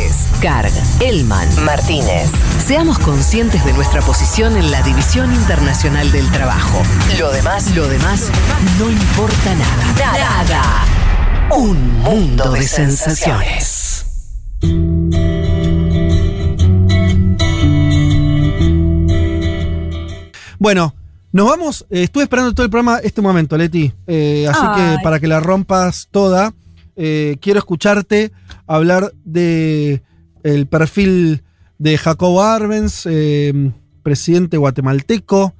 Vázquez, Carg, Elman, Martínez. Seamos conscientes de nuestra posición en la División Internacional del Trabajo. Lo demás, lo demás, no importa nada. Nada. Un mundo de sensaciones. Bueno, nos vamos. eh, estuve esperando todo el programa este momento, Leti. Eh, así que para que la rompas toda, eh, quiero escucharte hablar de el perfil de Jacobo Arbenz, eh, presidente guatemalteco.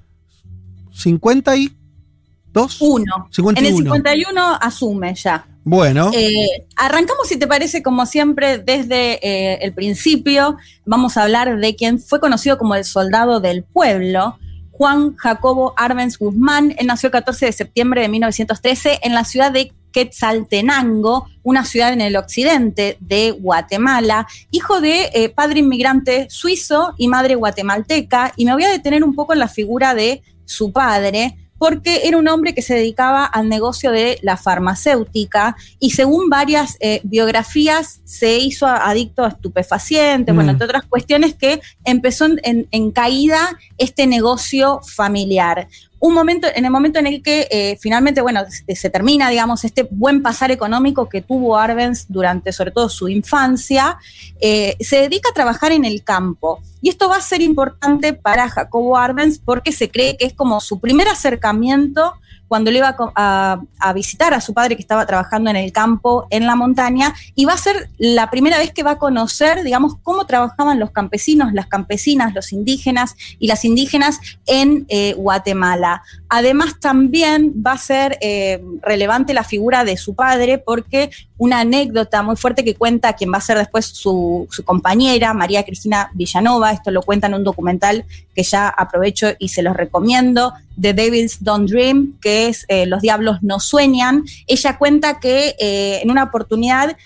52. Uno. 51. En el 51 asume ya. Bueno, Eh, arrancamos, si te parece, como siempre, desde eh, el principio. Vamos a hablar de quien fue conocido como el soldado del pueblo, Juan Jacobo Arbenz Guzmán. Él nació el 14 de septiembre de 1913 en la ciudad de Quetzaltenango, una ciudad en el occidente de Guatemala, hijo de eh, padre inmigrante suizo y madre guatemalteca. Y me voy a detener un poco en la figura de su padre, porque era un hombre que se dedicaba al negocio de la farmacéutica y según varias eh, biografías se hizo adicto a estupefacientes, Mm. bueno, entre otras cuestiones que empezó en, en- en caída este negocio familiar. Un momento, en el momento en el que eh, finalmente, bueno, se, termina, digamos, este buen pasar económico que tuvo Arbenz durante sobre todo su infancia, eh, se dedica a trabajar en el campo. Y esto va a ser importante para Jacobo Arbenz porque se cree que es como su primer acercamiento cuando le iba a visitar a su padre que estaba trabajando en el campo, en la montaña, y va a ser la primera vez que va a conocer, digamos, cómo trabajaban los campesinos, las campesinas, los indígenas y las indígenas en eh, Guatemala. Además, también va a ser eh, relevante la figura de su padre porque una anécdota muy fuerte que cuenta quien va a ser después su, su compañera, María Cristina Villanova, esto lo cuenta en un documental que ya aprovecho y se los recomiendo, The Devils Don't Dream, que es eh, Los Diablos No Sueñan. Ella cuenta que eh, en una oportunidad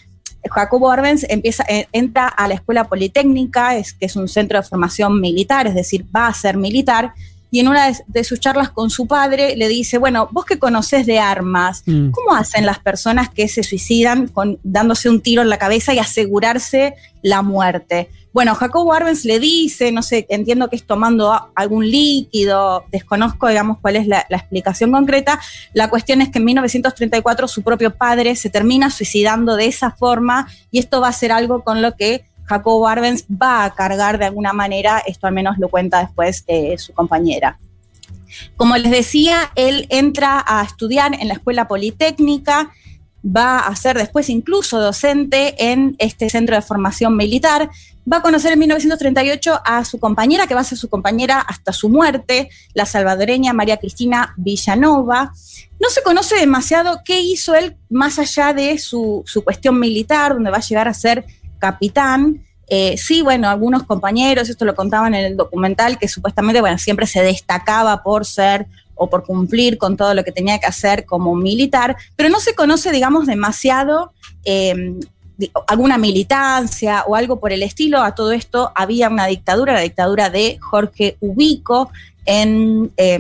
Jacobo Arbenz empieza, eh, entra a la escuela politécnica, es, que es un centro de formación militar, es decir, va a ser militar, y en una de, de sus charlas con su padre le dice, bueno, vos que conocés de armas, Mm. ¿cómo hacen las personas que se suicidan con, dándose un tiro en la cabeza y asegurarse la muerte? Bueno, Jacobo Arbenz le dice, no sé, entiendo que es tomando algún líquido, desconozco, digamos, cuál es la, la explicación concreta. La cuestión es que en 1934 su propio padre se termina suicidando de esa forma y esto va a ser algo con lo que Jacobo Arbenz va a cargar de alguna manera, esto al menos lo cuenta después eh, su compañera. Como les decía, él entra a estudiar en la escuela politécnica, va a ser después incluso docente en este centro de formación militar, va a conocer en 1938 a su compañera, que va a ser su compañera hasta su muerte, la salvadoreña María Cristina Villanova. No se conoce demasiado qué hizo él más allá de su, su cuestión militar, donde va a llegar a ser capitán. Eh, sí, bueno, algunos compañeros, esto lo contaban en el documental, que supuestamente, bueno, siempre se destacaba por ser o por cumplir con todo lo que tenía que hacer como militar, pero no se conoce, digamos, demasiado eh, alguna militancia o algo por el estilo. A todo esto había una dictadura, la dictadura de Jorge Ubico en, eh,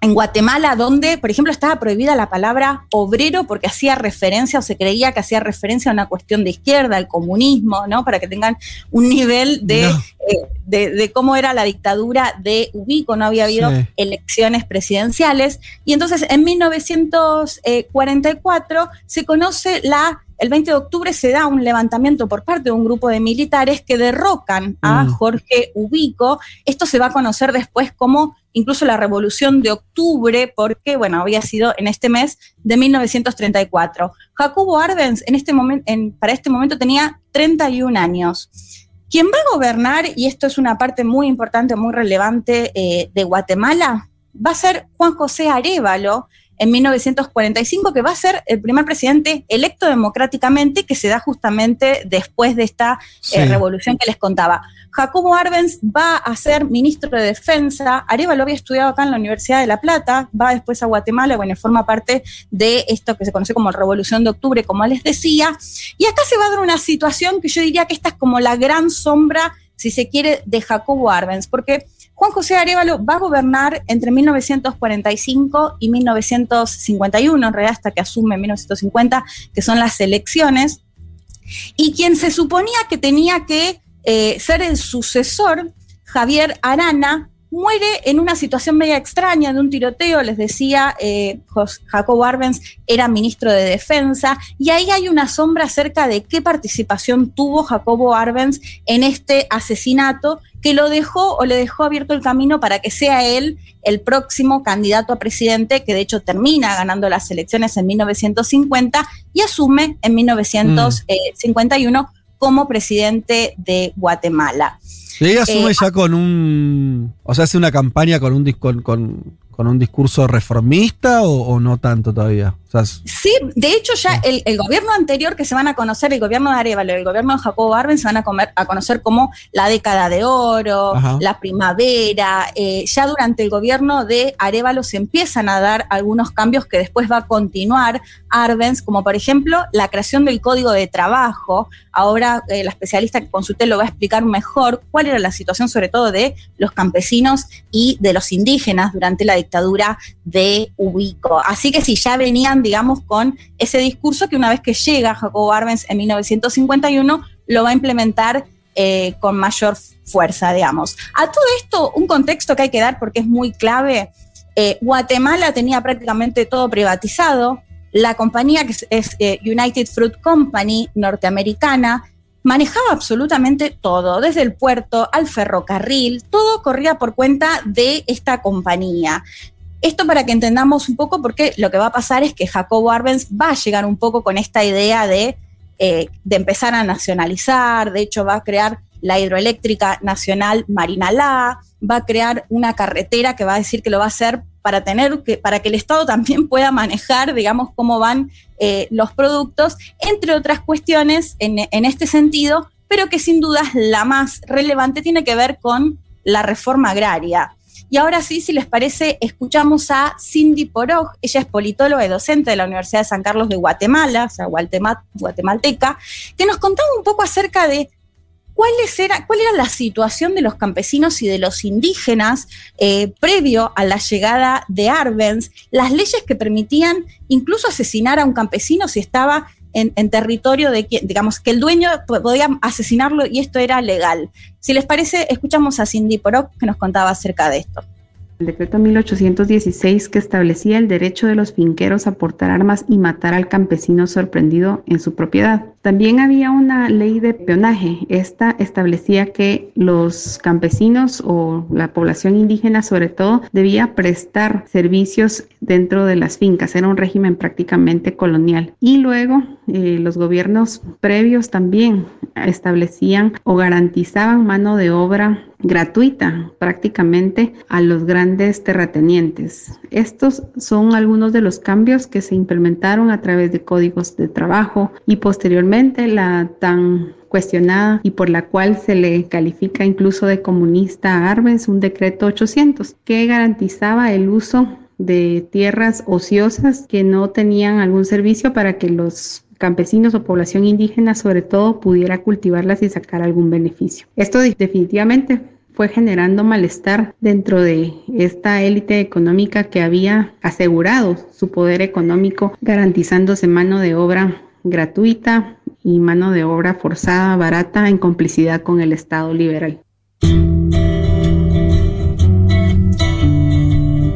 en Guatemala, donde, por ejemplo, estaba prohibida la palabra obrero porque hacía referencia o se creía que hacía referencia a una cuestión de izquierda, al comunismo, ¿no? Para que tengan un nivel de, No. eh, de, de cómo era la dictadura de Ubico, no había habido Sí. elecciones presidenciales. Y entonces en 1944 se conoce la, el 20 de octubre se da un levantamiento por parte de un grupo de militares que derrocan a Mm. Jorge Ubico. Esto se va a conocer después como incluso la revolución de octubre, porque, bueno, había sido en este mes de 1934. Jacobo Arbenz en este momento, para este momento tenía 31 años. Quien va a gobernar, y esto es una parte muy importante, muy relevante eh, de Guatemala, va a ser Juan José Arevalo en 1945, que va a ser el primer presidente electo democráticamente, que se da justamente después de esta Sí. eh, revolución que les contaba. Jacobo Arbenz va a ser ministro de Defensa. Arevalo había estudiado acá en la Universidad de La Plata, va después a Guatemala, bueno, forma parte de esto que se conoce como Revolución de Octubre, como les decía. Y acá se va a dar una situación que yo diría que esta es como la gran sombra, si se quiere, de Jacobo Arbenz, porque Juan José Arevalo va a gobernar entre 1945 y 1951, en realidad hasta que asume en 1950, que son las elecciones. Y quien se suponía que tenía que eh, ser el sucesor, Javier Arana, muere en una situación media extraña de un tiroteo, les decía, eh, Jacobo Arbenz era ministro de Defensa, y ahí hay una sombra acerca de qué participación tuvo Jacobo Arbenz en este asesinato que lo dejó o le dejó abierto el camino para que sea él el próximo candidato a presidente, que de hecho termina ganando las elecciones en 1950 y asume en 1951 como presidente de Guatemala. ella asume eh, ya con un. O sea, hace una campaña con un, con, con, con un discurso reformista o, no tanto todavía? Sí, de hecho ya el, gobierno anterior que se van a conocer, el gobierno de Arevalo y el gobierno de Jacobo Arben se van a, comer, a conocer como la década de oro, la primavera. Eh, ya durante el gobierno de Arevalo se empiezan a dar algunos cambios que después va a continuar Arbenz, como por ejemplo la creación del código de trabajo. Ahora eh, la especialista que consulté lo va a explicar mejor cuál era la situación sobre todo de los campesinos y de los indígenas durante la dictadura de Ubico. Así que si ya venían, digamos, con ese discurso que una vez que llega Jacobo Arbenz en 1951, lo va a implementar eh, con mayor fuerza, digamos. A todo esto, un contexto que hay que dar porque es muy clave. Eh, Guatemala tenía prácticamente todo privatizado. La compañía, que es, eh, United Fruit Company norteamericana, manejaba absolutamente todo, desde el puerto al ferrocarril, todo corría por cuenta de esta compañía. Esto para que entendamos un poco porque lo que va a pasar es que Jacobo Arbenz va a llegar un poco con esta idea de, eh, de empezar a nacionalizar, de hecho va a crear la hidroeléctrica nacional Marinalá, va a crear una carretera que va a decir que lo va a hacer para tener que, para que el Estado también pueda manejar, digamos, cómo van eh, los productos, entre otras cuestiones en, en este sentido, pero que sin duda la más relevante tiene que ver con la reforma agraria. Y ahora sí, si les parece, escuchamos a Cindy Poroj. Ella es politóloga y docente de la Universidad de San Carlos de Guatemala, o sea, guatemalteca, que nos contaba un poco acerca de ¿Cuál era, ¿Cuál era la situación de los campesinos y de los indígenas eh, previo a la llegada de Arbenz? Las leyes que permitían incluso asesinar a un campesino si estaba en, territorio de quien, digamos, que el dueño podía asesinarlo y esto era legal. Si les parece, escuchamos a Cindy Porok que nos contaba acerca de esto. El decreto 1816 que establecía el derecho de los finqueros a portar armas y matar al campesino sorprendido en su propiedad. También había una ley de peonaje. Esta establecía que los campesinos o la población indígena sobre todo debía prestar servicios dentro de las fincas. Era un régimen prácticamente colonial. Y luego eh, los gobiernos previos también establecían o garantizaban mano de obra gratuita prácticamente a los grandes terratenientes. Estos son algunos de los cambios que se implementaron a través de códigos de trabajo y posteriormente la tan cuestionada y por la cual se le califica incluso de comunista a Arbenz, un decreto 800 que garantizaba el uso de tierras ociosas que no tenían algún servicio para que los campesinos o población indígena sobre todo pudiera cultivarlas y sacar algún beneficio. Esto definitivamente fue generando malestar dentro de esta élite económica que había asegurado su poder económico garantizándose mano de obra gratuita y mano de obra forzada, barata, en complicidad con el Estado liberal.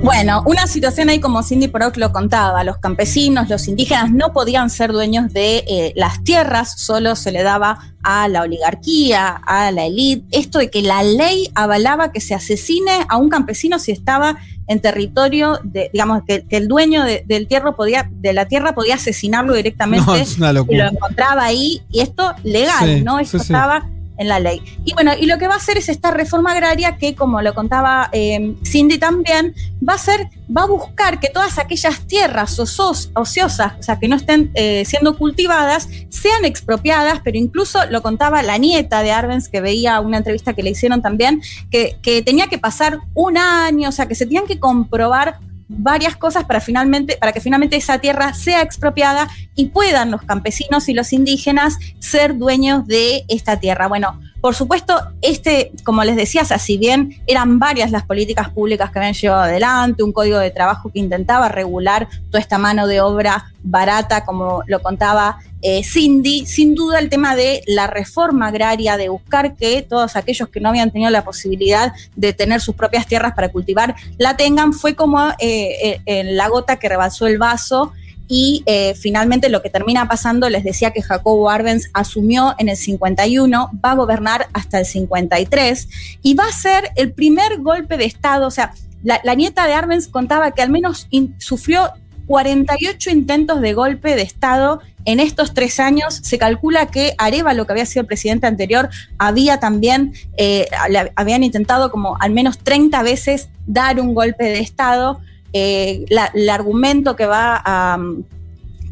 Bueno, una situación ahí como Cindy Proc lo contaba, los campesinos, los indígenas no podían ser dueños de eh, las tierras, solo se le daba a la oligarquía, a la élite, esto de que la ley avalaba que se asesine a un campesino si estaba en territorio, de, digamos, que, el dueño del tierra podía, de la tierra podía asesinarlo directamente y lo encontraba ahí, y esto legal, ¿no? Esto estaba en la ley. Y bueno, y lo que va a hacer es esta reforma agraria que, como lo contaba eh, Cindy también, va a ser, va a buscar que todas aquellas tierras ociosas, o sea, que no estén eh, siendo cultivadas, sean expropiadas, pero incluso lo contaba la nieta de Arbenz, que veía una entrevista que le hicieron también, que, que tenía que pasar un año, o sea, que se tenían que comprobar varias cosas para, finalmente, para que finalmente esa tierra sea expropiada y puedan los campesinos y los indígenas ser dueños de esta tierra. Bueno, Por supuesto, este, como les decía, si bien eran varias las políticas públicas que habían llevado adelante, un código de trabajo que intentaba regular toda esta mano de obra barata, como lo contaba eh, Cindy, sin duda el tema de la reforma agraria, de buscar que todos aquellos que no habían tenido la posibilidad de tener sus propias tierras para cultivar la tengan, fue como eh, eh, la gota que rebasó el vaso y finalmente lo que termina pasando, les decía que Jacobo Arbenz asumió en el 51, va a gobernar hasta el 53 y va a ser el primer golpe de Estado, o sea, la, nieta de Arbenz contaba que al menos sufrió 48 intentos de golpe de Estado en estos tres años. Se calcula que Arevalo, que había sido el presidente anterior, había también, eh, habían intentado como al menos 30 veces dar un golpe de Estado. Eh, el argumento que va a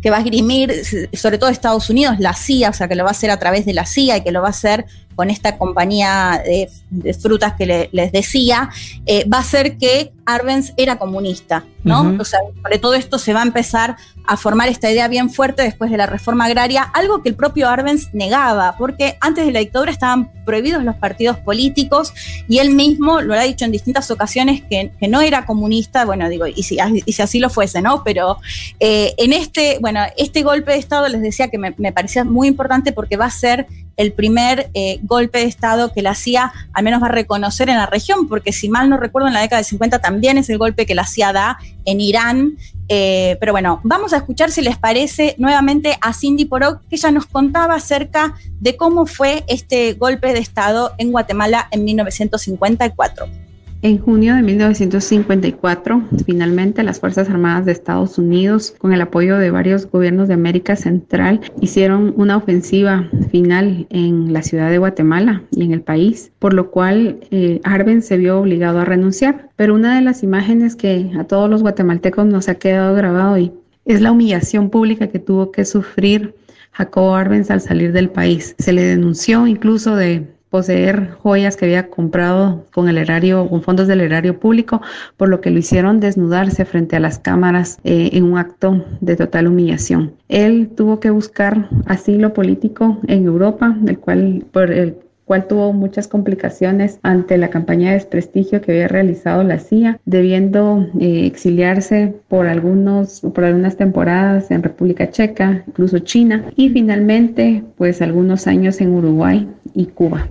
que va a esgrimir, sobre todo Estados Unidos, la CIA, o sea, que lo va a hacer a través de la CIA y que lo va a hacer con esta compañía de, frutas que les decía, eh, va a ser que Arbenz era comunista, ¿no? O sea, sobre todo esto se va a empezar a formar esta idea bien fuerte después de la reforma agraria, algo que el propio Arbenz negaba, porque antes de la dictadura estaban prohibidos los partidos políticos y él mismo lo ha dicho en distintas ocasiones que, no era comunista, bueno, digo, y si, así lo fuese, ¿no? Pero eh, en este, bueno, este golpe de Estado les decía que me, me parecía muy importante porque va a ser el primer eh, golpe de Estado que la CIA al menos va a reconocer en la región, porque si mal no recuerdo, en la década del 50 también es el golpe que la CIA da en Irán. Eh, pero bueno, vamos a escuchar si les parece nuevamente a Cindy Porok, que ella nos contaba acerca de cómo fue este golpe de Estado en Guatemala en 1954. En junio de 1954, finalmente las Fuerzas Armadas de Estados Unidos, con el apoyo de varios gobiernos de América Central, hicieron una ofensiva final en la ciudad de Guatemala y en el país, por lo cual eh, Arben se vio obligado a renunciar. Pero una de las imágenes que a todos los guatemaltecos nos ha quedado grabado y es la humillación pública que tuvo que sufrir Jacobo Arbenz al salir del país. Se le denunció incluso de poseer joyas que había comprado con el erario, con fondos del erario público, por lo que lo hicieron desnudarse frente a las cámaras eh, en un acto de total humillación. Él tuvo que buscar asilo político en Europa, el cual, por el cual tuvo muchas complicaciones ante la campaña de desprestigio que había realizado la CIA, debiendo eh, exiliarse por, algunos, por algunas temporadas en República Checa, incluso China, y finalmente, pues algunos años en Uruguay y Cuba.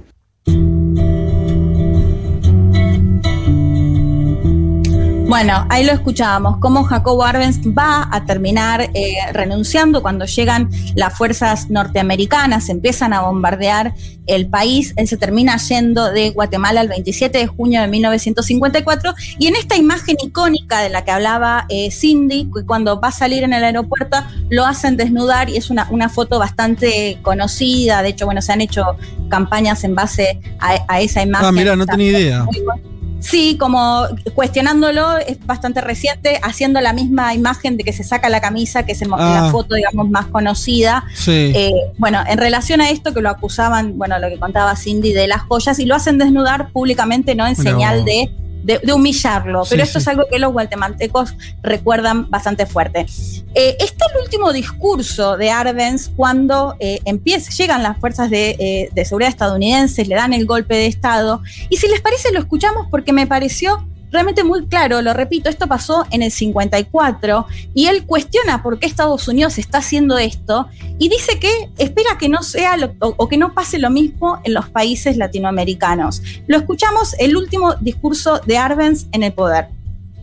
Bueno, ahí lo escuchábamos, cómo Jacobo Arbenz va a terminar eh, renunciando cuando llegan las fuerzas norteamericanas, empiezan a bombardear el país, él se termina yendo de Guatemala el 27 de junio de 1954 y en esta imagen icónica de la que hablaba eh, Cindy, cuando va a salir en el aeropuerto lo hacen desnudar y es una, una foto bastante conocida, de hecho, bueno, se han hecho campañas en base a, esa imagen. Ah, mira, no tenía idea. Sí, como cuestionándolo, es bastante reciente, haciendo la misma imagen de que se saca la camisa, que es la ah. foto, digamos, más conocida. Eh, bueno, en relación a esto que lo acusaban, bueno, lo que contaba Cindy de las joyas, y lo hacen desnudar públicamente, ¿no? En señal de de, humillarlo, pero esto es algo que los guatemaltecos recuerdan bastante fuerte. Eh, este es el último discurso de Arbenz cuando eh, empieza, llegan las fuerzas de, eh, de seguridad estadounidenses, le dan el golpe de Estado, y si les parece lo escuchamos porque me pareció realmente muy claro, lo repito, esto pasó en el 54 y él cuestiona por qué Estados Unidos está haciendo esto y dice que espera que no sea o, que no pase lo mismo en los países latinoamericanos. Lo escuchamos el último discurso de Arbenz en el poder.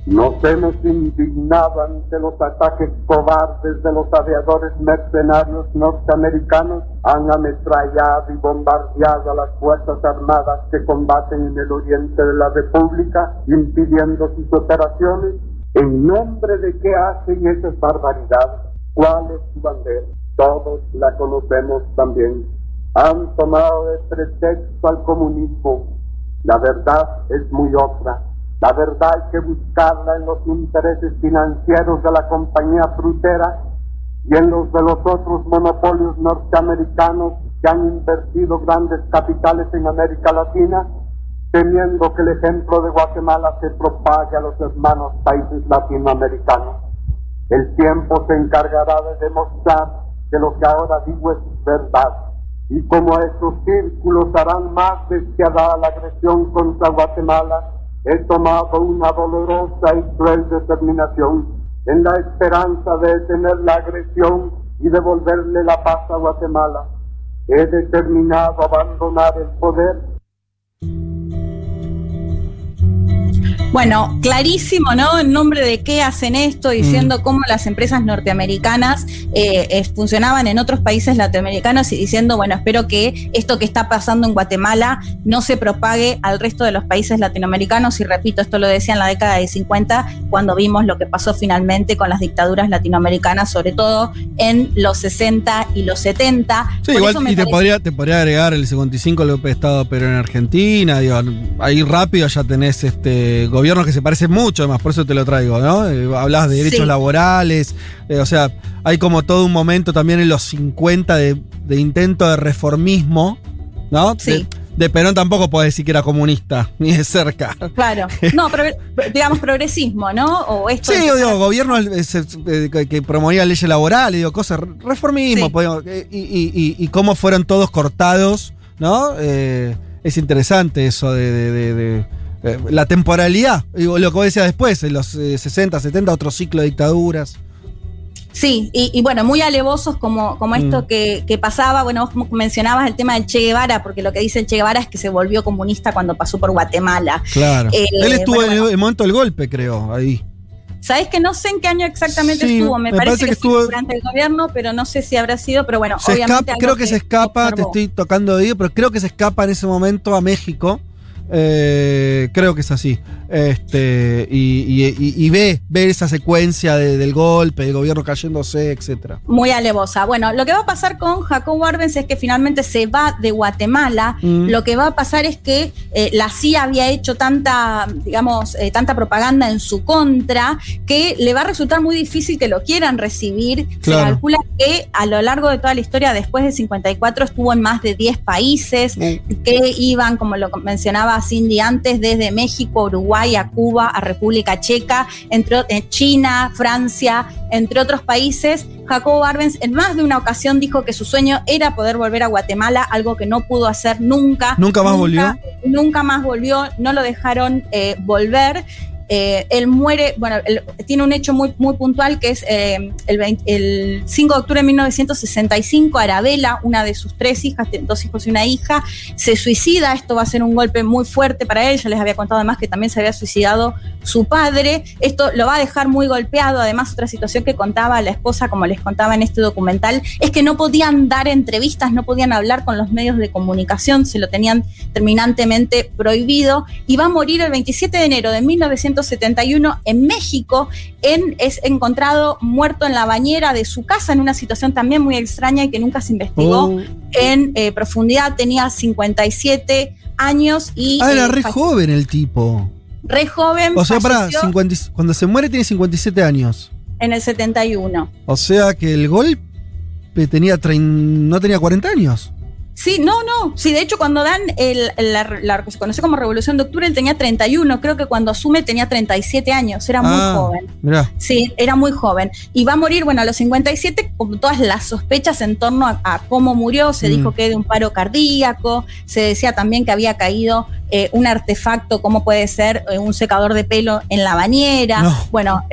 Nos hemos indignado ante los ataques cobardes de los aviadores mercenarios norteamericanos. Han ametrallado y bombardeado a las Fuerzas Armadas que combaten en el oriente de la República, impidiendo sus operaciones. ¿En nombre de qué hacen esas barbaridades? ¿Cuál es su bandera? Todos la conocemos también. Han tomado de pretexto al comunismo. La verdad es muy otra la verdad hay que buscarla en los intereses financieros de la compañía frutera y en los de los otros monopolios norteamericanos que han invertido grandes capitales en América Latina, temiendo que el ejemplo de Guatemala se propague a los hermanos países latinoamericanos. El tiempo se encargará de demostrar que lo que ahora digo es verdad Y como estos círculos harán más despiadada la agresión contra Guatemala, he tomado una dolorosa y cruel determinación en la esperanza de detener la agresión y devolverle la paz a Guatemala. He determinado abandonar el poder Bueno, clarísimo, ¿no? En nombre de qué hacen esto, diciendo mm. cómo las empresas norteamericanas eh, funcionaban en otros países latinoamericanos y diciendo, bueno, espero que esto que está pasando en Guatemala no se propague al resto de los países latinoamericanos. Y repito, esto lo decía en la década de 50, cuando vimos lo que pasó finalmente con las dictaduras latinoamericanas, sobre todo en los 60 y los 70. Sí, igual y te, podría, te podría agregar el 55 golpe de Estado, pero en Argentina, digo, ahí rápido ya tenés este gobiernos que se parecen mucho, además, por eso te lo traigo, ¿no? Eh, hablabas de derechos laborales, eh, o sea, hay como todo un momento también en los 50 de, intento de reformismo, ¿no? Sí. De, Perón tampoco puede decir que era comunista, ni de cerca. Claro. No, digamos progresismo, ¿no? O esto sí, digo, gobierno que promovía leyes laborales, digo, cosas, reformismo, y, cómo fueron todos cortados, ¿no? Eh, es interesante eso de eh, la temporalidad, lo que vos decías después, en los 60, eh, 70, otro ciclo de dictaduras. Sí, y, bueno, muy alevosos como, como esto mm. que, pasaba. Bueno, vos mencionabas el tema del Che Guevara, porque lo que dice el Che Guevara es que se volvió comunista cuando pasó por Guatemala. Claro. Eh, Él estuvo en el, momento del golpe, creo, ahí. Sabes que no sé en qué año exactamente estuvo, me, parece, que, estuvo durante el gobierno, pero no sé si habrá sido, pero bueno, obviamente. creo que, se escapa, te estoy tocando de pero creo que se escapa en ese momento a México eh, creo que es así. Este, y, ve, ve esa secuencia del golpe, del gobierno cayéndose, etcétera. Muy alevosa. Bueno, lo que va a pasar con Jacob Arbenz es que finalmente se va de Guatemala. Mm. Lo que va a pasar es que eh, la CIA había hecho tanta, digamos, eh, tanta propaganda en su contra que le va a resultar muy difícil que lo quieran recibir. Se calcula que a lo largo de toda la historia, después del 54, estuvo en más de 10 países mm. que iban, como lo mencionaba Cindy antes, desde México, Uruguay, a Cuba, a República Checa, entre eh, China, Francia, entre otros países. Jacobo Arbenz en más de una ocasión dijo que su sueño era poder volver a Guatemala, algo que no pudo hacer nunca. ¿Nunca más volvió? Nunca más volvió, no lo dejaron eh, volver. Eh, él muere, bueno, tiene un hecho muy, muy puntual que es eh, el, 5 de octubre de 1965, Arabella, una de sus tres hijas, dos hijos y una hija, se suicida. Esto va a ser un golpe muy fuerte para él. Ya les había contado además que también se había suicidado su padre. Esto lo va a dejar muy golpeado. Además, otra situación que contaba la esposa, como les contaba en este documental, es que no podían dar entrevistas, no podían hablar con los medios de comunicación, se lo tenían terminantemente prohibido. Y va a morir el 27 de enero de 1965 71 en México. En, es encontrado muerto en la bañera de su casa en una situación también muy extraña y que nunca se investigó oh. en eh, profundidad. Tenía 57 años y. Ah, era eh, re joven el tipo. Re joven. O sea, para, cuando se muere tiene 57 años. En el 71. O sea que el golpe tenía no tenía 40 años. Sí, no, no. Sí, de hecho, cuando dan el, la, que se conoce como Revolución de Octubre, él tenía 31. Creo que cuando asume tenía 37 años. Era muy ah, joven. Sí, era muy joven. Y va a morir, bueno, a los 57, con todas las sospechas en torno a, cómo murió. Se dijo mm. que de un paro cardíaco. Se decía también que había caído eh, un artefacto, como puede ser eh, un secador de pelo en la bañera. Bueno,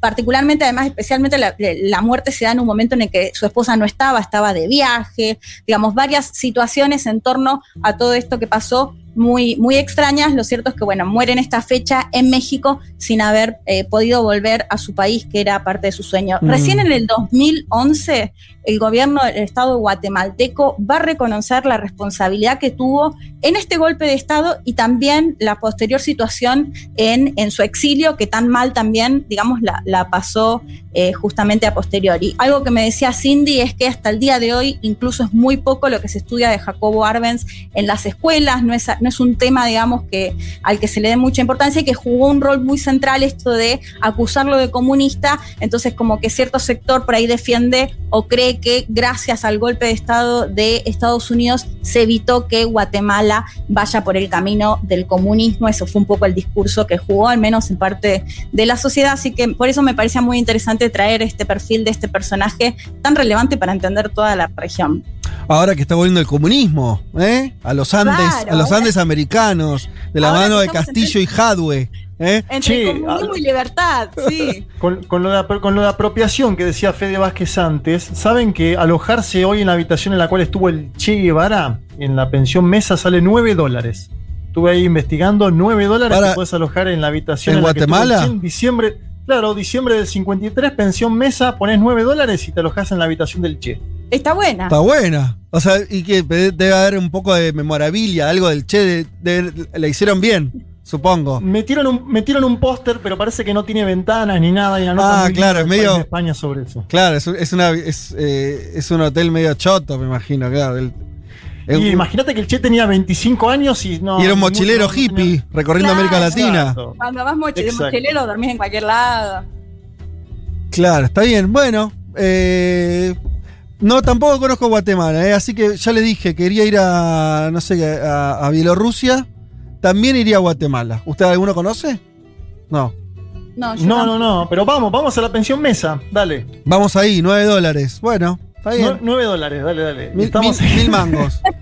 particularmente, además, especialmente la, muerte se da en un momento en el que su esposa no estaba, estaba de viaje, digamos, varias situaciones en torno a todo esto que pasó muy, muy extrañas. Lo cierto es que, bueno, muere en esta fecha en México sin haber eh, podido volver a su país, que era parte de su sueño. Mm. Recién en el 2011, el gobierno del Estado guatemalteco va a reconocer la responsabilidad que tuvo en este golpe de Estado y también la posterior situación en, en su exilio, que tan mal también, digamos, la, la pasó eh, justamente a posteriori. Algo que me decía Cindy es que hasta el día de hoy incluso es muy poco lo que se estudia de Jacobo Arbenz en las escuelas, no es, es un tema, digamos, que, al que se le dé mucha importancia y que jugó un rol muy central esto de acusarlo de comunista, entonces como que cierto sector por ahí defiende o cree que gracias al golpe de Estado de Estados Unidos se evitó que Guatemala vaya por el camino del comunismo, eso fue un poco el discurso que jugó, al menos en parte de la sociedad, así que por eso me parecía muy interesante traer este perfil de este personaje tan relevante para entender toda la región. Ahora que está volviendo el comunismo, ¿eh? A los Andes, Claro, a los ahora- Andes americanos, de la mano de Castillo y Jadwe, ¿eh? Entre comunismo ah, y libertad, sí. Con, con lo de, apro- con lo de apropiación que decía Fede Vázquez antes, ¿saben que alojarse hoy en la habitación en la cual estuvo el Che Guevara, en la pensión mesa, sale 9 dólares? Estuve ahí investigando, 9 dólares Para- que puedes alojar en la habitación ¿En la que Guatemala? En diciembre, claro, diciembre del 53, pensión mesa, pones 9 dólares y te alojas en la habitación del Che. Está buena. Está buena. O sea, y que debe haber un poco de memorabilia, algo del Che, de- de- le hicieron bien, supongo. Metieron un, metieron un póster, pero parece que no tiene ventanas ni nada. Y nota Ah, claro, es medio- de España sobre eso. Claro, es, es una, es, eh, es un hotel medio choto, me imagino, claro. El- Y imagínate que el Che tenía 25 años y no. y era un mochilero hippie recorriendo Claro. América Latina. Exacto. Cuando vas mochi- de Exacto. mochilero dormís en cualquier lado. Claro, está bien. Bueno, eh, no, tampoco conozco Guatemala, eh, así que ya le dije, quería ir a, no sé, a, a Bielorrusia. También iría a Guatemala. ¿Usted alguno conoce? No. No, yo No, no, no, pero vamos, vamos a la pensión mesa, dale. Vamos ahí, 9 dólares. Bueno, está bien. Nue- 9 dólares, dale, dale. Mil, Estamos mil- mil mangos.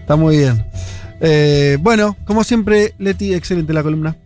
Está muy bien. Eh, bueno, como siempre, Leti, excelente la columna.